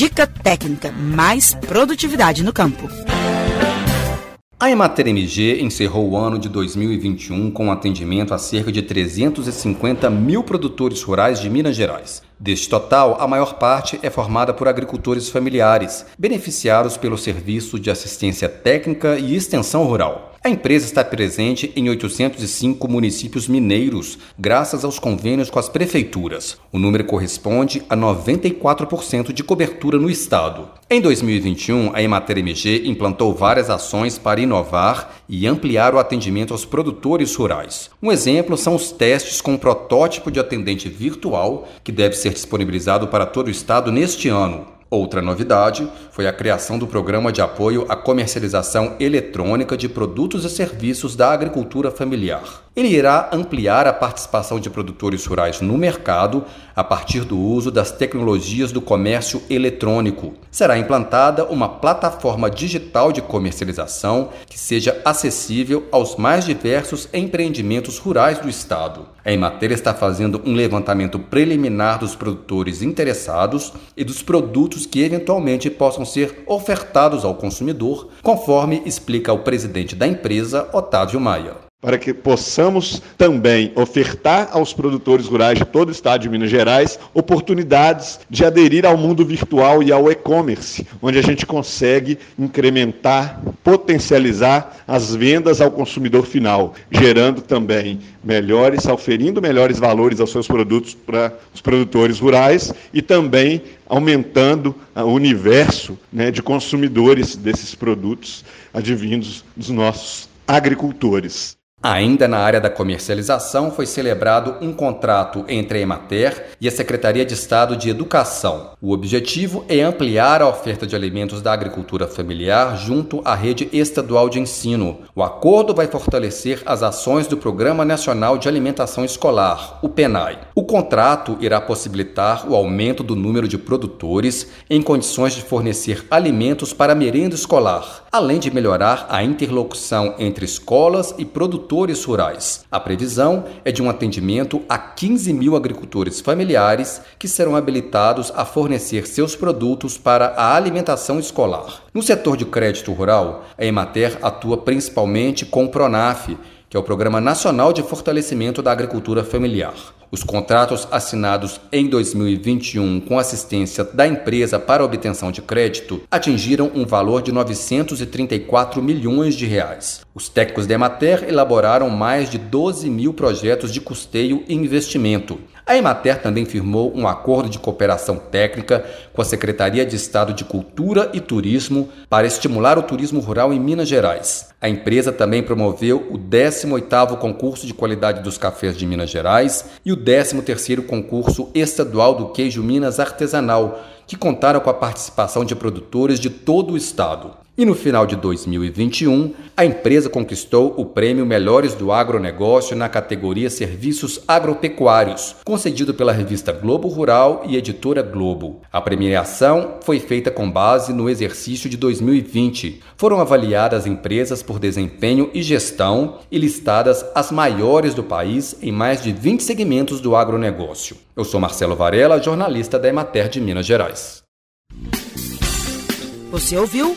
Dica técnica, mais produtividade no campo. A Emater MG encerrou o ano de 2021 com atendimento a cerca de 350 mil produtores rurais de Minas Gerais. Deste total, a maior parte é formada por agricultores familiares, beneficiados pelo Serviço de Assistência Técnica e Extensão Rural. A empresa está presente em 805 municípios mineiros, graças aos convênios com as prefeituras. O número corresponde a 94% de cobertura no estado. Em 2021, a Emater MG implantou várias ações para inovar e ampliar o atendimento aos produtores rurais. Um exemplo são os testes com um protótipo de atendente virtual que deve ser disponibilizado para todo o estado neste ano. Outra novidade foi a criação do Programa de Apoio à Comercialização Eletrônica de Produtos e Serviços da Agricultura Familiar. Ele irá ampliar a participação de produtores rurais no mercado a partir do uso das tecnologias do comércio eletrônico. Será implantada uma plataforma digital de comercialização que seja acessível aos mais diversos empreendimentos rurais do Estado. A Emater está fazendo um levantamento preliminar dos produtores interessados e dos produtos que eventualmente possam ser ofertados ao consumidor, conforme explica o presidente da empresa, Otávio Maia para que possamos também ofertar aos produtores rurais de todo o estado de Minas Gerais oportunidades de aderir ao mundo virtual e ao e-commerce, onde a gente consegue incrementar, potencializar as vendas ao consumidor final, gerando também melhores, oferindo melhores valores aos seus produtos para os produtores rurais e também aumentando o universo né, de consumidores desses produtos advindos dos nossos agricultores. Ainda na área da comercialização, foi celebrado um contrato entre a Emater e a Secretaria de Estado de Educação. O objetivo é ampliar a oferta de alimentos da agricultura familiar junto à rede estadual de ensino. O acordo vai fortalecer as ações do Programa Nacional de Alimentação Escolar, o PENAI. O contrato irá possibilitar o aumento do número de produtores em condições de fornecer alimentos para merenda escolar, além de melhorar a interlocução entre escolas e produtores rurais. A previsão é de um atendimento a 15 mil agricultores familiares que serão habilitados a fornecer seus produtos para a alimentação escolar. No setor de crédito rural, a Emater atua principalmente com o PRONAF, que é o Programa Nacional de Fortalecimento da Agricultura Familiar. Os contratos assinados em 2021 com assistência da empresa para obtenção de crédito atingiram um valor de 934 milhões de reais. Os técnicos da Emater elaboraram mais de 12 mil projetos de custeio e investimento. A Emater também firmou um acordo de cooperação técnica com a Secretaria de Estado de Cultura e Turismo para estimular o turismo rural em Minas Gerais. A empresa também promoveu o 18º concurso de qualidade dos cafés de Minas Gerais e o 13º concurso estadual do queijo Minas artesanal, que contaram com a participação de produtores de todo o estado. E no final de 2021, a empresa conquistou o prêmio Melhores do Agronegócio na categoria Serviços Agropecuários, concedido pela revista Globo Rural e editora Globo. A premiação foi feita com base no exercício de 2020. Foram avaliadas empresas por desempenho e gestão e listadas as maiores do país em mais de 20 segmentos do agronegócio. Eu sou Marcelo Varela, jornalista da Emater de Minas Gerais. Você ouviu